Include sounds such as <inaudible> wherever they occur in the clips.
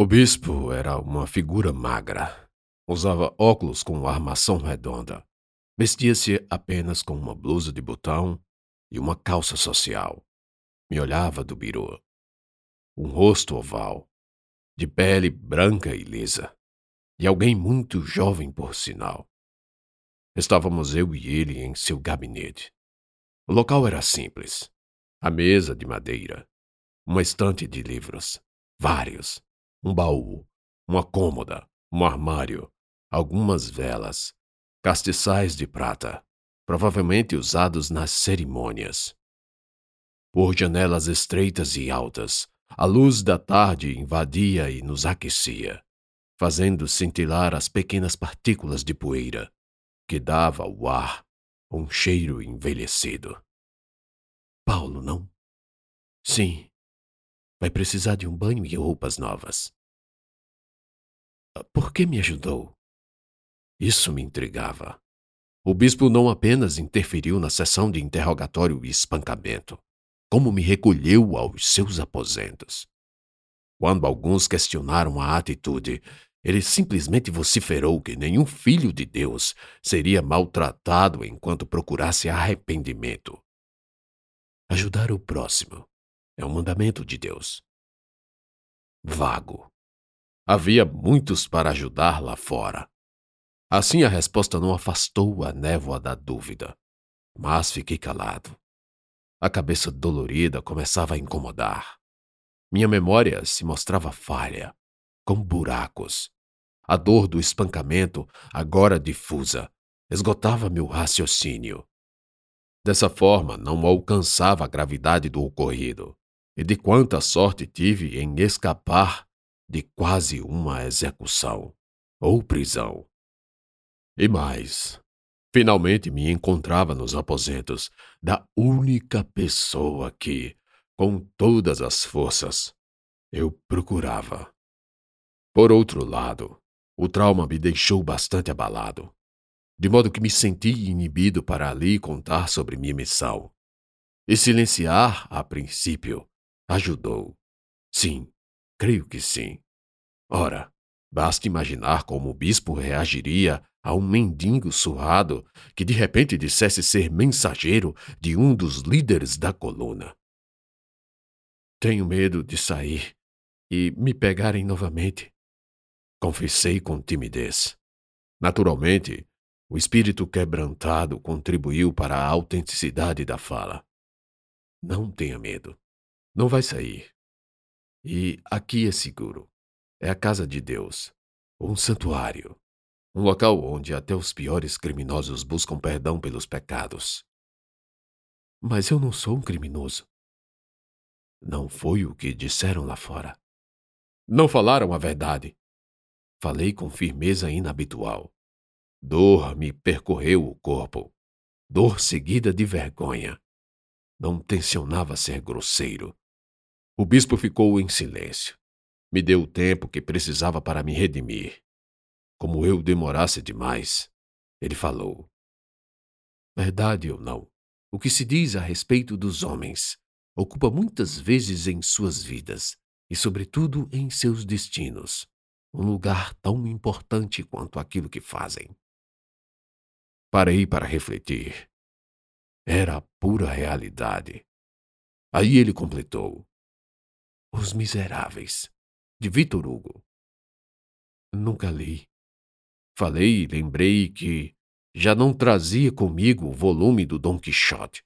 O bispo era uma figura magra. Usava óculos com armação redonda. Vestia-se apenas com uma blusa de botão e uma calça social. Me olhava do birô. Um rosto oval, de pele branca e lisa, e alguém muito jovem por sinal. Estávamos eu e ele em seu gabinete. O local era simples. A mesa de madeira, uma estante de livros, vários, um baú, uma cômoda, um armário, algumas velas, castiçais de prata, provavelmente usados nas cerimônias. Por janelas estreitas e altas, a luz da tarde invadia e nos aquecia, fazendo cintilar as pequenas partículas de poeira que dava ao ar um cheiro envelhecido. Paulo, não? Sim, Vai precisar de um banho e roupas novas. Ah, por que me ajudou? Isso me intrigava. O bispo não apenas interferiu na sessão de interrogatório e espancamento, como me recolheu aos seus aposentos. Quando alguns questionaram a atitude, ele simplesmente vociferou que nenhum filho de Deus seria maltratado enquanto procurasse arrependimento. Ajudar o próximo é um mandamento de Deus. Vago. Havia muitos para ajudar lá fora. Assim a resposta não afastou a névoa da dúvida, mas fiquei calado. A cabeça dolorida começava a incomodar. Minha memória se mostrava falha, com buracos. A dor do espancamento, agora difusa, esgotava meu raciocínio. Dessa forma, não alcançava a gravidade do ocorrido e de quanta sorte tive em escapar de quase uma execução ou prisão. E mais, finalmente me encontrava nos aposentos da única pessoa que, com todas as forças, eu procurava. Por outro lado, o trauma me deixou bastante abalado, de modo que me senti inibido para ali contar sobre minha missão. E silenciar, a princípio, Ajudou. Sim, creio que sim. Ora, basta imaginar como o bispo reagiria a um mendigo surrado que de repente dissesse ser mensageiro de um dos líderes da coluna. Tenho medo de sair e me pegarem novamente. Confessei com timidez. Naturalmente, o espírito quebrantado contribuiu para a autenticidade da fala. Não tenha medo. Não vai sair. E aqui é seguro. É a casa de Deus. Um santuário. Um local onde até os piores criminosos buscam perdão pelos pecados. Mas eu não sou um criminoso. Não foi o que disseram lá fora. Não falaram a verdade. Falei com firmeza inabitual. Dor me percorreu o corpo. Dor seguida de vergonha. Não tensionava ser grosseiro. O bispo ficou em silêncio. Me deu o tempo que precisava para me redimir. Como eu demorasse demais, ele falou: Verdade ou não, o que se diz a respeito dos homens ocupa muitas vezes em suas vidas e, sobretudo, em seus destinos, um lugar tão importante quanto aquilo que fazem. Parei para refletir. Era a pura realidade. Aí ele completou: os Miseráveis, de Victor Hugo. Nunca li. Falei e lembrei que já não trazia comigo o volume do Dom Quixote.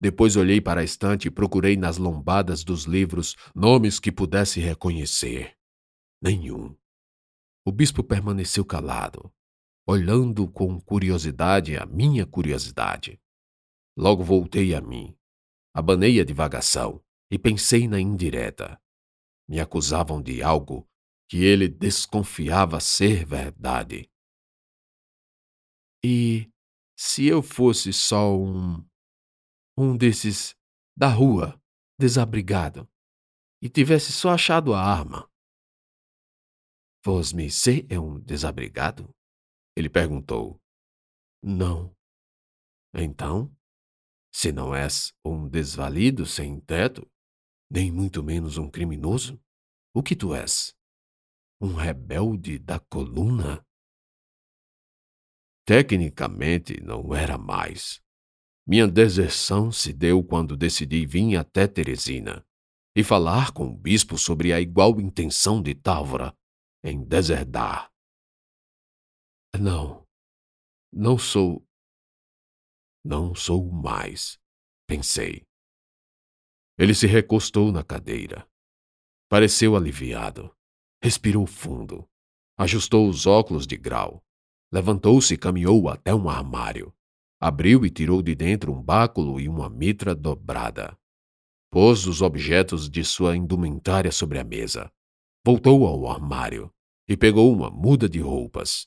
Depois olhei para a estante e procurei nas lombadas dos livros nomes que pudesse reconhecer. Nenhum. O bispo permaneceu calado, olhando com curiosidade a minha curiosidade. Logo voltei a mim. Abanei a divagação e pensei na indireta. Me acusavam de algo que ele desconfiava ser verdade. E se eu fosse só um. um desses da rua, desabrigado, e tivesse só achado a arma? Vosme se é um desabrigado? Ele perguntou. Não. Então, se não és um desvalido sem teto, nem muito menos um criminoso? O que tu és? Um rebelde da coluna? Tecnicamente não era mais. Minha deserção se deu quando decidi vir até Teresina e falar com o bispo sobre a igual intenção de Távora em deserdar. Não, não sou. Não sou mais, pensei. Ele se recostou na cadeira. Pareceu aliviado. Respirou fundo. Ajustou os óculos de grau. Levantou-se e caminhou até um armário. Abriu e tirou de dentro um báculo e uma mitra dobrada. Pôs os objetos de sua indumentária sobre a mesa. Voltou ao armário e pegou uma muda de roupas.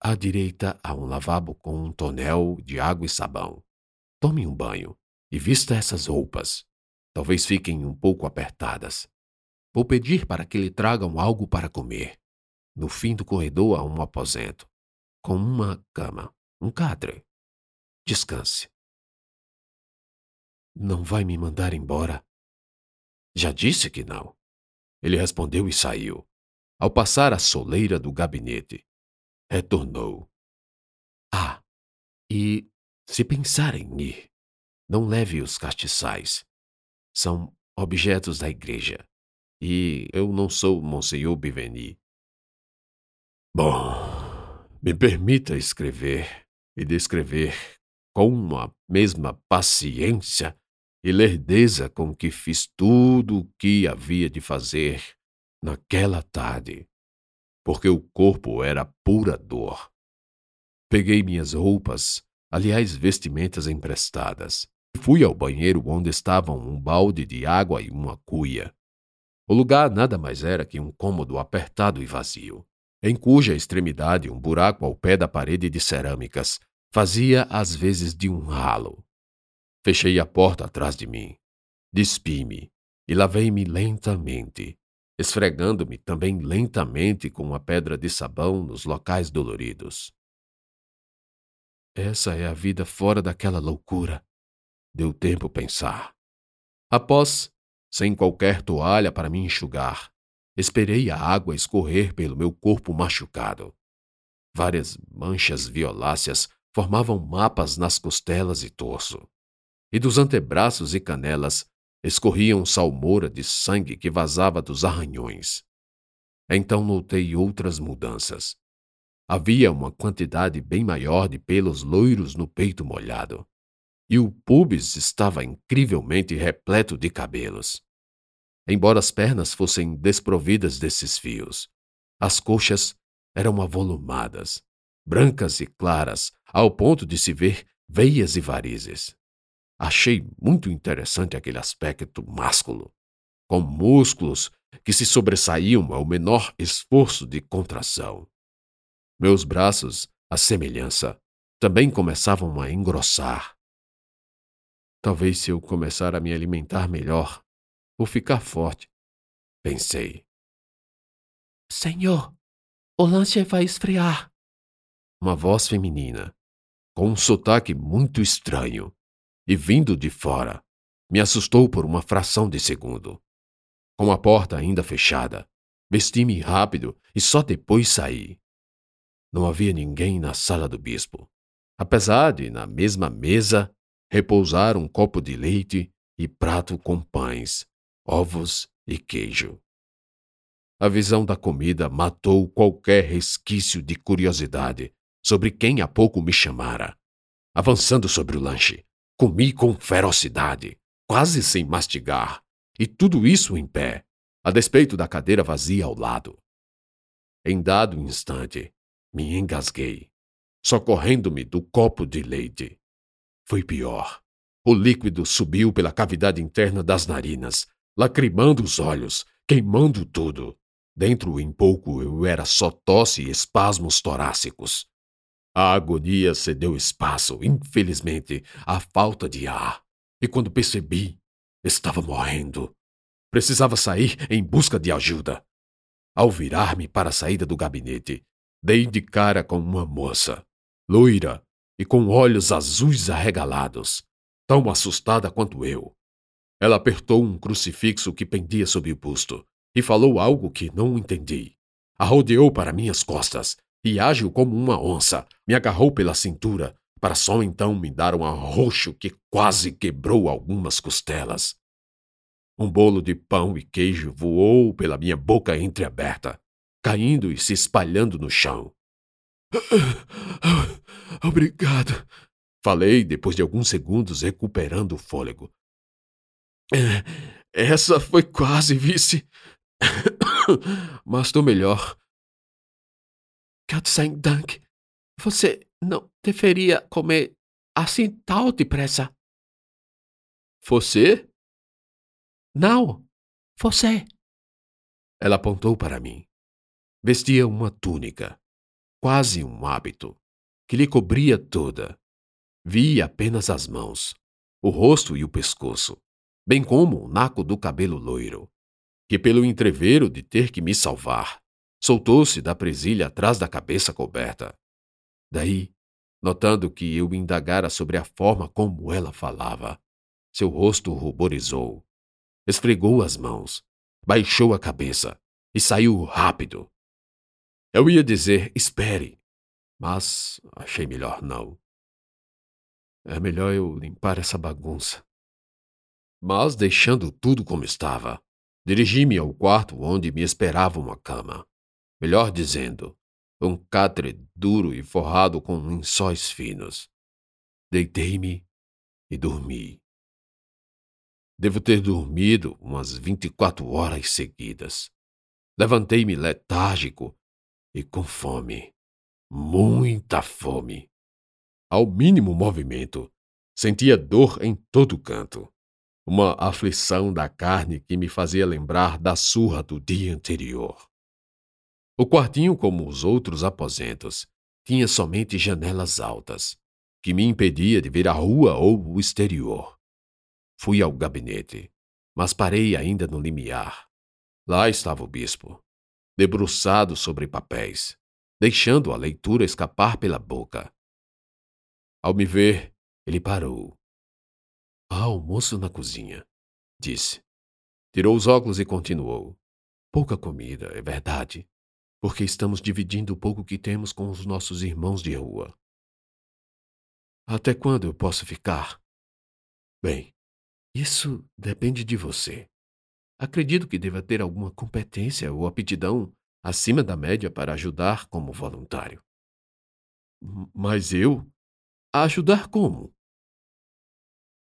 À direita há um lavabo com um tonel de água e sabão. Tome um banho e vista essas roupas. Talvez fiquem um pouco apertadas. Vou pedir para que lhe tragam algo para comer. No fim do corredor há um aposento, com uma cama um catre. Descanse. Não vai me mandar embora? Já disse que não. Ele respondeu e saiu. Ao passar a soleira do gabinete, retornou. Ah, e se pensar em ir, não leve os castiçais. São objetos da igreja. E eu não sou Monsenhor Biveni. Bom, me permita escrever e descrever com a mesma paciência e lerdeza com que fiz tudo o que havia de fazer naquela tarde, porque o corpo era pura dor. Peguei minhas roupas, aliás, vestimentas emprestadas, fui ao banheiro onde estavam um balde de água e uma cuia. O lugar nada mais era que um cômodo apertado e vazio em cuja extremidade um buraco ao pé da parede de cerâmicas fazia às vezes de um ralo. Fechei a porta atrás de mim, despi-me e lavei-me lentamente, esfregando-me também lentamente com uma pedra de sabão nos locais doloridos. Essa é a vida fora daquela loucura. Deu tempo pensar. Após, sem qualquer toalha para me enxugar, Esperei a água escorrer pelo meu corpo machucado. Várias manchas violáceas formavam mapas nas costelas e torso. E dos antebraços e canelas escorriam salmoura de sangue que vazava dos arranhões. Então notei outras mudanças. Havia uma quantidade bem maior de pelos loiros no peito molhado. E o pubis estava incrivelmente repleto de cabelos embora as pernas fossem desprovidas desses fios. As coxas eram avolumadas, brancas e claras, ao ponto de se ver veias e varizes. Achei muito interessante aquele aspecto másculo, com músculos que se sobressaíam ao menor esforço de contração. Meus braços, à semelhança, também começavam a engrossar. Talvez se eu começar a me alimentar melhor, Vou ficar forte. Pensei. Senhor, o lanche vai esfriar. Uma voz feminina, com um sotaque muito estranho e vindo de fora, me assustou por uma fração de segundo. Com a porta ainda fechada, vesti-me rápido e só depois saí. Não havia ninguém na sala do bispo, apesar de, na mesma mesa, repousar um copo de leite e prato com pães ovos e queijo. A visão da comida matou qualquer resquício de curiosidade sobre quem há pouco me chamara. Avançando sobre o lanche, comi com ferocidade, quase sem mastigar, e tudo isso em pé, a despeito da cadeira vazia ao lado. Em dado instante, me engasguei, socorrendo-me do copo de leite. Foi pior. O líquido subiu pela cavidade interna das narinas, lacrimando os olhos, queimando tudo. Dentro em pouco eu era só tosse e espasmos torácicos. A agonia cedeu espaço, infelizmente, à falta de ar. E quando percebi, estava morrendo. Precisava sair em busca de ajuda. Ao virar-me para a saída do gabinete, dei de cara com uma moça, loira e com olhos azuis arregalados, tão assustada quanto eu. Ela apertou um crucifixo que pendia sob o busto e falou algo que não entendi. Arrodeou para minhas costas e, ágil como uma onça, me agarrou pela cintura, para só então me dar um arroxo que quase quebrou algumas costelas. Um bolo de pão e queijo voou pela minha boca entreaberta, caindo e se espalhando no chão. <coughs> Obrigado, falei depois de alguns segundos recuperando o fôlego. É, essa foi quase, vice. <coughs> Mas estou melhor. Sei Dank. Você não deveria comer assim tão depressa. Você? Não, você. Ela apontou para mim. Vestia uma túnica, quase um hábito, que lhe cobria toda. Vi apenas as mãos, o rosto e o pescoço, bem como o naco do cabelo loiro, que, pelo entrevero de ter que me salvar, soltou-se da presilha atrás da cabeça coberta. Daí, notando que eu indagara sobre a forma como ela falava, seu rosto ruborizou. Esfregou as mãos, baixou a cabeça e saiu rápido. Eu ia dizer espere, mas achei melhor não. É melhor eu limpar essa bagunça. Mas, deixando tudo como estava, dirigi-me ao quarto onde me esperava uma cama. Melhor dizendo, um catre duro e forrado com lençóis finos. Deitei-me e dormi. Devo ter dormido umas vinte e quatro horas seguidas. Levantei-me letárgico e com fome. Muita fome. Ao mínimo movimento, sentia dor em todo canto. Uma aflição da carne que me fazia lembrar da surra do dia anterior. O quartinho, como os outros aposentos, tinha somente janelas altas, que me impedia de ver a rua ou o exterior. Fui ao gabinete, mas parei ainda no limiar. Lá estava o bispo, debruçado sobre papéis, deixando a leitura escapar pela boca. Ao me ver, ele parou. Há almoço na cozinha, disse. Tirou os óculos e continuou. Pouca comida, é verdade, porque estamos dividindo o pouco que temos com os nossos irmãos de rua. Até quando eu posso ficar? Bem, isso depende de você. Acredito que deva ter alguma competência ou aptidão acima da média para ajudar como voluntário. Mas eu? A ajudar como?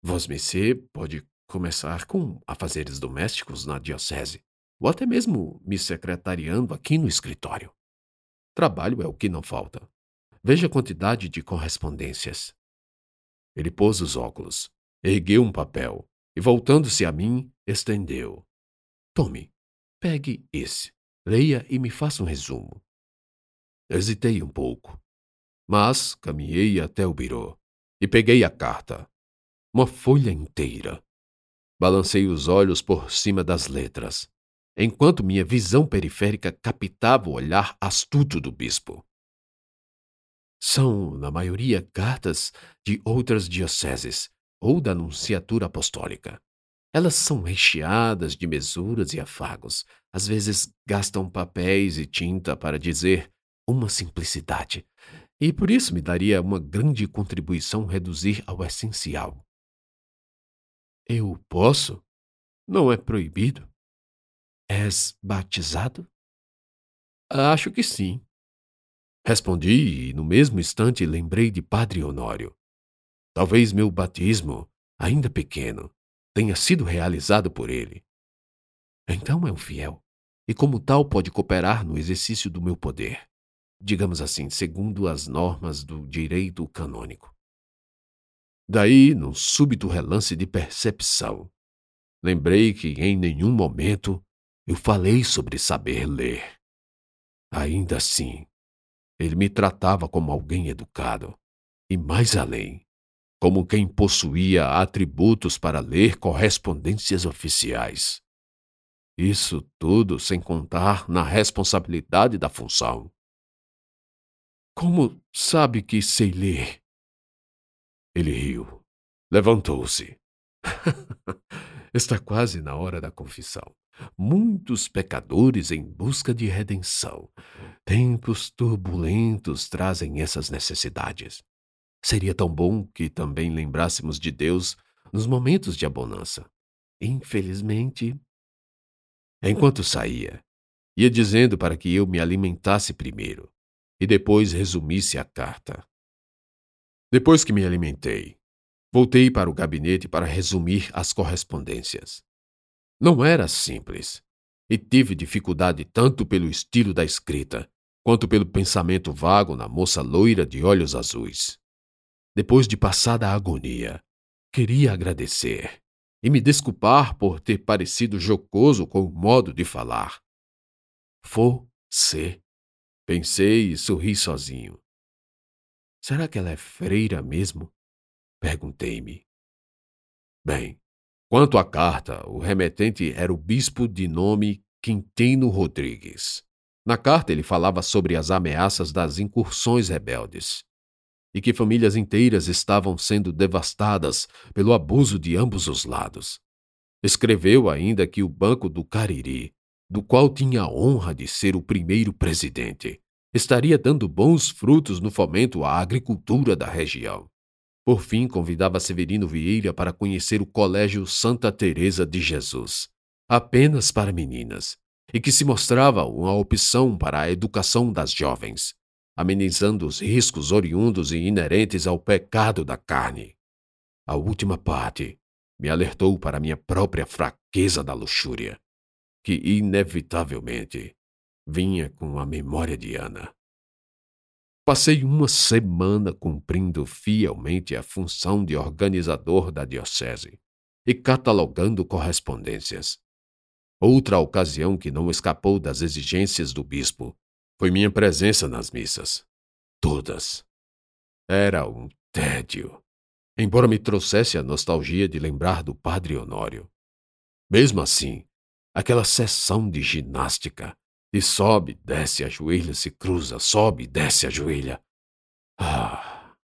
Vosmecê pode começar com afazeres domésticos na diocese, ou até mesmo me secretariando aqui no escritório. Trabalho é o que não falta. Veja a quantidade de correspondências. Ele pôs os óculos, ergueu um papel e, voltando-se a mim, estendeu. Tome, pegue esse, leia e me faça um resumo. Hesitei um pouco. Mas caminhei até o birô e peguei a carta. Uma folha inteira. Balancei os olhos por cima das letras, enquanto minha visão periférica captava o olhar astuto do bispo. São, na maioria, cartas de outras dioceses ou da Nunciatura Apostólica. Elas são recheadas de mesuras e afagos. Às vezes gastam papéis e tinta para dizer uma simplicidade e por isso me daria uma grande contribuição reduzir ao essencial. Eu posso? Não é proibido? És batizado? Acho que sim. Respondi e, no mesmo instante, lembrei de Padre Honório. Talvez meu batismo, ainda pequeno, tenha sido realizado por ele. Então é um fiel, e como tal pode cooperar no exercício do meu poder digamos assim, segundo as normas do direito canônico. Daí, num súbito relance de percepção, lembrei que em nenhum momento eu falei sobre saber ler. Ainda assim, ele me tratava como alguém educado, e mais além, como quem possuía atributos para ler correspondências oficiais. Isso tudo sem contar na responsabilidade da função. Como sabe que sei ler? Ele riu. Levantou-se. <laughs> Está quase na hora da confissão. muitos pecadores em busca de redenção. Tempos turbulentos trazem essas necessidades. Seria tão bom que também lembrássemos de Deus nos momentos de abonança. Infelizmente. Enquanto saía, ia dizendo para que eu me alimentasse primeiro e depois resumisse a carta. Depois que me alimentei, voltei para o gabinete para resumir as correspondências. Não era simples, e tive dificuldade tanto pelo estilo da escrita, quanto pelo pensamento vago na moça loira de olhos azuis. Depois de passada a agonia, queria agradecer e me desculpar por ter parecido jocoso com o modo de falar. Você, pensei e sorri sozinho. Será que ela é freira mesmo? Perguntei-me. Bem, Quanto à carta, o remetente era o bispo de nome Quintino Rodrigues. Na carta, ele falava sobre as ameaças das incursões rebeldes e que famílias inteiras estavam sendo devastadas pelo abuso de ambos os lados. Escreveu ainda que o Banco do Cariri, do qual tinha a honra de ser o primeiro presidente, estaria dando bons frutos no fomento à agricultura da região. Por fim, convidava Severino Vieira para conhecer o Colégio Santa Teresa de Jesus, apenas para meninas, e que se mostrava uma opção para a educação das jovens, amenizando os riscos oriundos e inerentes ao pecado da carne. A última parte me alertou para minha própria fraqueza da luxúria, que inevitavelmente vinha com a memória de Ana. Passei uma semana cumprindo fielmente a função de organizador da diocese e catalogando correspondências. Outra ocasião que não escapou das exigências do bispo foi minha presença nas missas. Todas. Era um tédio, embora me trouxesse a nostalgia de lembrar do padre Honório. Mesmo assim, aquela sessão de ginástica e sobe, desce, ajoelha, se cruza, sobe, desce, ajoelha. Ah.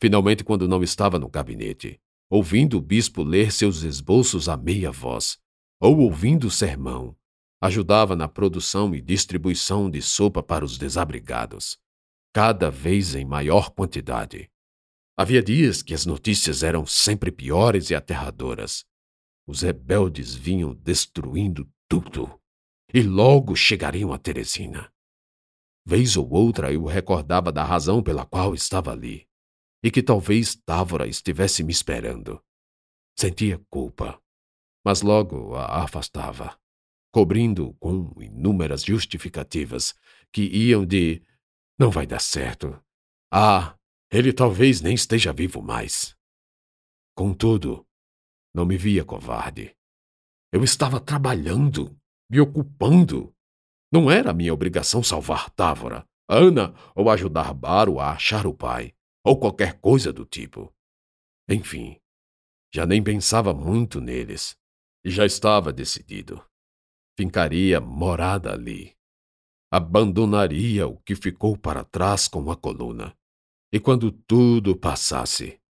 Finalmente, quando não estava no gabinete, ouvindo o bispo ler seus esboços a meia voz, ou ouvindo o sermão, ajudava na produção e distribuição de sopa para os desabrigados, cada vez em maior quantidade. Havia dias que as notícias eram sempre piores e aterradoras. Os rebeldes vinham destruindo tudo e logo chegariam a Teresina. Vez ou outra eu recordava da razão pela qual estava ali, e que talvez Távora estivesse me esperando. Sentia culpa, mas logo a afastava, cobrindo com inúmeras justificativas que iam de não vai dar certo. Ah, ele talvez nem esteja vivo mais. Contudo, não me via covarde. Eu estava trabalhando me ocupando. Não era minha obrigação salvar Távora, Ana ou ajudar Baro a achar o pai, ou qualquer coisa do tipo. Enfim, já nem pensava muito neles, e já estava decidido. Fincaria morada ali. Abandonaria o que ficou para trás com a coluna. E quando tudo passasse,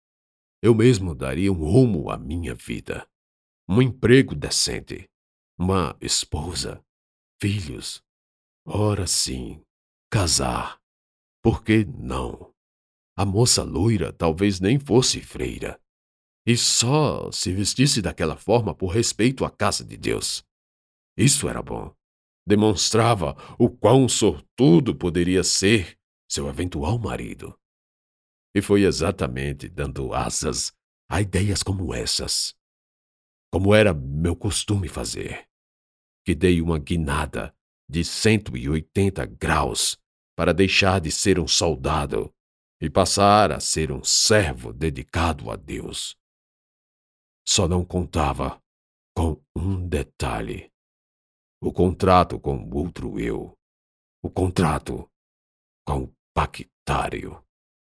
eu mesmo daria um rumo à minha vida. Um emprego decente, uma esposa, filhos. Ora sim, casar. Por que não? A moça loira talvez nem fosse freira. E só se vestisse daquela forma por respeito à casa de Deus. Isso era bom. Demonstrava o quão sortudo poderia ser seu eventual marido. E foi exatamente dando asas a ideias como essas, como era meu costume fazer, que dei uma guinada de 180 graus para deixar de ser um soldado e passar a ser um servo dedicado a Deus. Só não contava com um detalhe: o contrato com outro eu, o contrato com o pactário.